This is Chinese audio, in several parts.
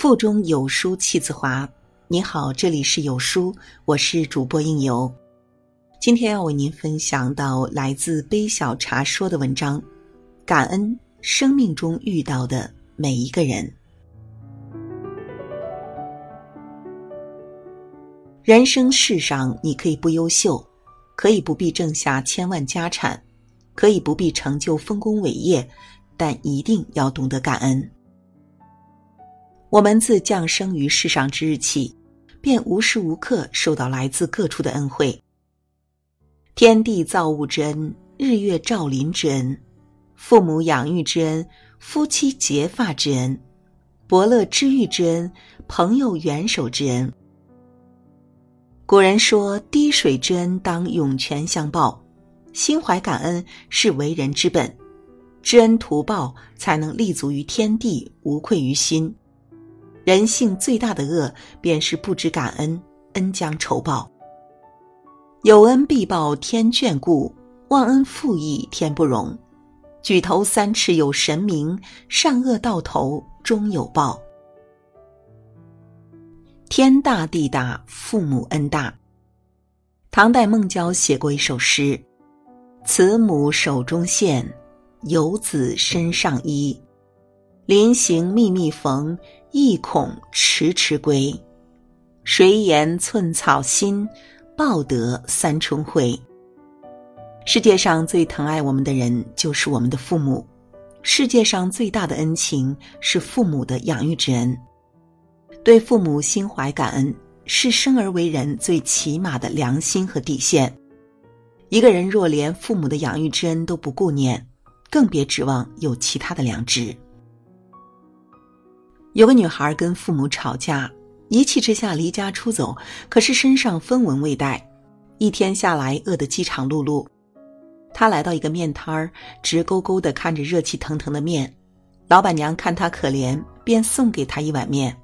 腹中有书气自华。你好，这里是有书，我是主播应由。今天要为您分享到来自杯小茶说的文章：感恩生命中遇到的每一个人。人生世上，你可以不优秀，可以不必挣下千万家产，可以不必成就丰功伟业，但一定要懂得感恩。我们自降生于世上之日起，便无时无刻受到来自各处的恩惠。天地造物之恩，日月照临之恩，父母养育之恩，夫妻结发之恩，伯乐知遇之恩，朋友援手之恩。古人说：“滴水之恩，当涌泉相报。”心怀感恩是为人之本，知恩图报，才能立足于天地，无愧于心。人性最大的恶，便是不知感恩，恩将仇报。有恩必报，天眷顾；忘恩负义，天不容。举头三尺有神明，善恶到头终有报。天大地大，父母恩大。唐代孟郊写过一首诗：“慈母手中线，游子身上衣。临行密密缝，意恐迟迟归。谁言寸草心？”报得三春晖。世界上最疼爱我们的人就是我们的父母，世界上最大的恩情是父母的养育之恩。对父母心怀感恩，是生而为人最起码的良心和底线。一个人若连父母的养育之恩都不顾念，更别指望有其他的良知。有个女孩跟父母吵架。一气之下离家出走，可是身上分文未带，一天下来饿得饥肠辘辘。她来到一个面摊儿，直勾勾的看着热气腾腾的面。老板娘看他可怜，便送给他一碗面。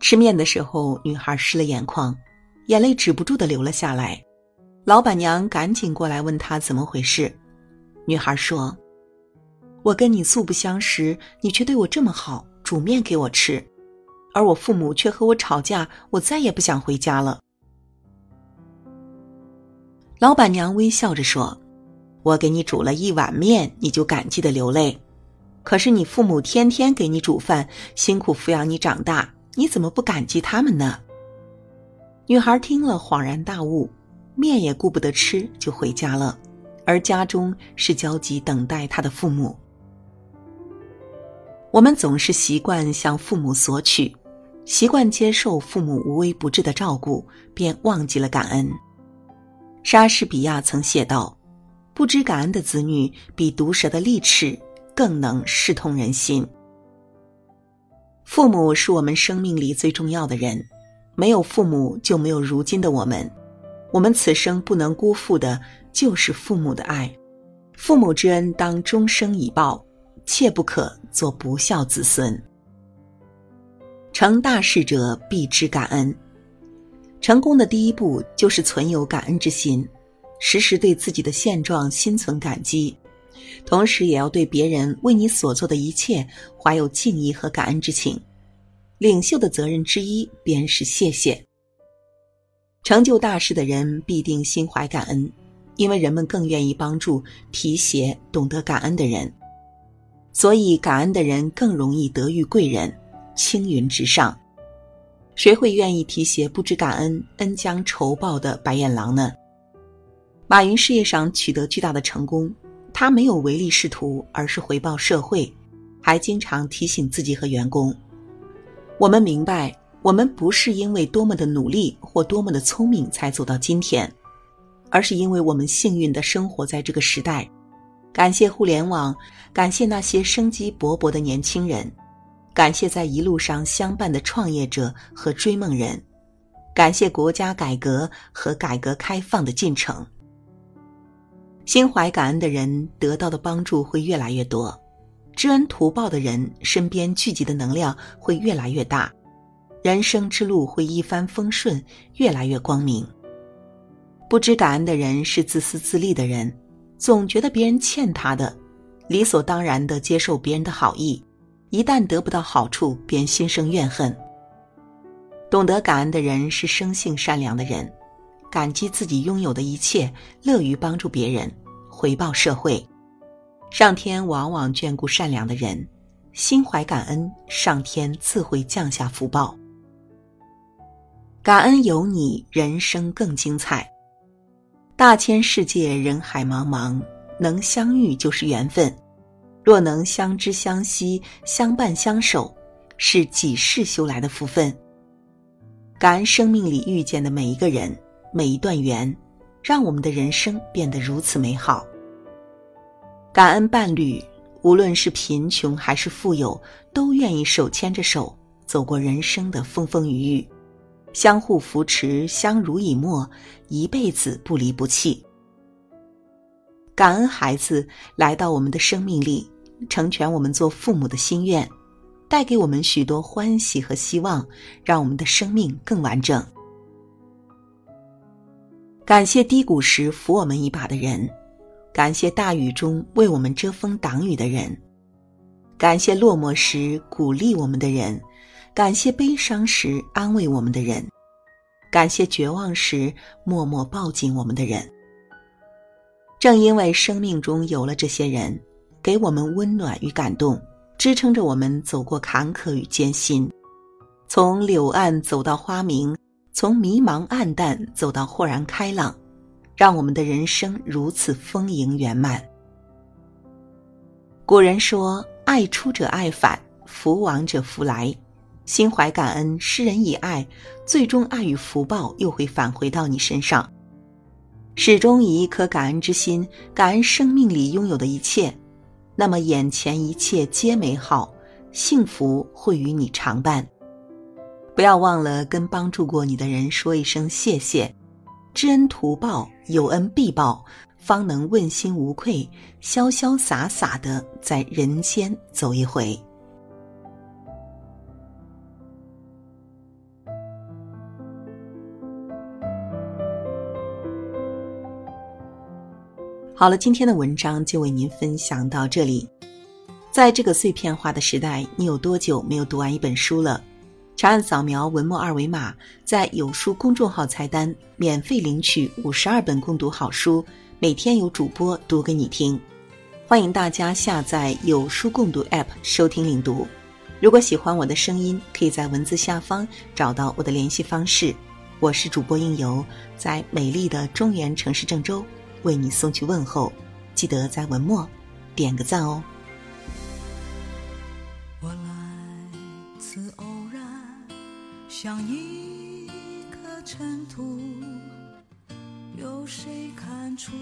吃面的时候，女孩湿了眼眶，眼泪止不住的流了下来。老板娘赶紧过来问她怎么回事。女孩说：“我跟你素不相识，你却对我这么好，煮面给我吃。”而我父母却和我吵架，我再也不想回家了。老板娘微笑着说：“我给你煮了一碗面，你就感激的流泪。可是你父母天天给你煮饭，辛苦抚养你长大，你怎么不感激他们呢？”女孩听了恍然大悟，面也顾不得吃，就回家了。而家中是焦急等待她的父母。我们总是习惯向父母索取。习惯接受父母无微不至的照顾，便忘记了感恩。莎士比亚曾写道：“不知感恩的子女，比毒蛇的利齿更能视痛人心。”父母是我们生命里最重要的人，没有父母就没有如今的我们。我们此生不能辜负的，就是父母的爱。父母之恩当终生以报，切不可做不孝子孙。成大事者必知感恩，成功的第一步就是存有感恩之心，时时对自己的现状心存感激，同时也要对别人为你所做的一切怀有敬意和感恩之情。领袖的责任之一便是谢谢。成就大事的人必定心怀感恩，因为人们更愿意帮助提携懂得感恩的人，所以感恩的人更容易得遇贵人。青云直上，谁会愿意提携不知感恩、恩将仇报的白眼狼呢？马云事业上取得巨大的成功，他没有唯利是图，而是回报社会，还经常提醒自己和员工：我们明白，我们不是因为多么的努力或多么的聪明才走到今天，而是因为我们幸运的生活在这个时代。感谢互联网，感谢那些生机勃勃的年轻人。感谢在一路上相伴的创业者和追梦人，感谢国家改革和改革开放的进程。心怀感恩的人得到的帮助会越来越多，知恩图报的人身边聚集的能量会越来越大，人生之路会一帆风顺，越来越光明。不知感恩的人是自私自利的人，总觉得别人欠他的，理所当然的接受别人的好意。一旦得不到好处，便心生怨恨。懂得感恩的人是生性善良的人，感激自己拥有的一切，乐于帮助别人，回报社会。上天往往眷顾善良的人，心怀感恩，上天自会降下福报。感恩有你，人生更精彩。大千世界，人海茫茫，能相遇就是缘分。若能相知相惜、相伴相守，是几世修来的福分。感恩生命里遇见的每一个人、每一段缘，让我们的人生变得如此美好。感恩伴侣，无论是贫穷还是富有，都愿意手牵着手走过人生的风风雨雨，相互扶持，相濡以沫，一辈子不离不弃。感恩孩子来到我们的生命里，成全我们做父母的心愿。带给我们许多欢喜和希望，让我们的生命更完整。感谢低谷时扶我们一把的人，感谢大雨中为我们遮风挡雨的人，感谢落寞时鼓励我们的人，感谢悲伤时安慰我们的人，感谢绝望时默默抱紧我们的人。正因为生命中有了这些人，给我们温暖与感动。支撑着我们走过坎坷与艰辛，从柳暗走到花明，从迷茫暗淡走到豁然开朗，让我们的人生如此丰盈圆满。古人说：“爱出者爱返，福往者福来。”心怀感恩，施人以爱，最终爱与福报又会返回到你身上。始终以一颗感恩之心，感恩生命里拥有的一切。那么眼前一切皆美好，幸福会与你常伴。不要忘了跟帮助过你的人说一声谢谢，知恩图报，有恩必报，方能问心无愧，潇潇洒洒的在人间走一回。好了，今天的文章就为您分享到这里。在这个碎片化的时代，你有多久没有读完一本书了？长按扫描文末二维码，在有书公众号菜单免费领取五十二本共读好书，每天有主播读给你听。欢迎大家下载有书共读 App 收听领读。如果喜欢我的声音，可以在文字下方找到我的联系方式。我是主播应由，在美丽的中原城市郑州。为你送去问候，记得在文末点个赞哦。我来自偶然，像一颗尘土，有谁看出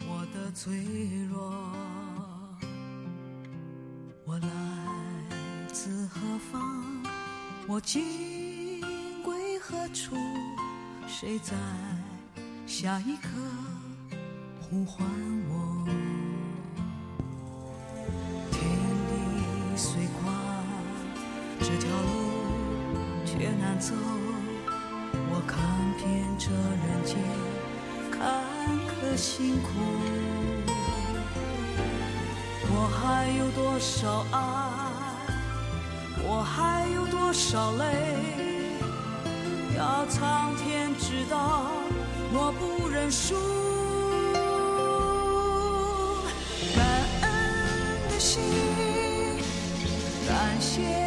我的脆弱？我来自何方？我今归何处？谁在下一刻？呼唤我，天地虽宽，这条路却难走。我看遍这人间坎坷辛苦，我还有多少爱？我还有多少泪？要苍天知道，我不认输。心感谢。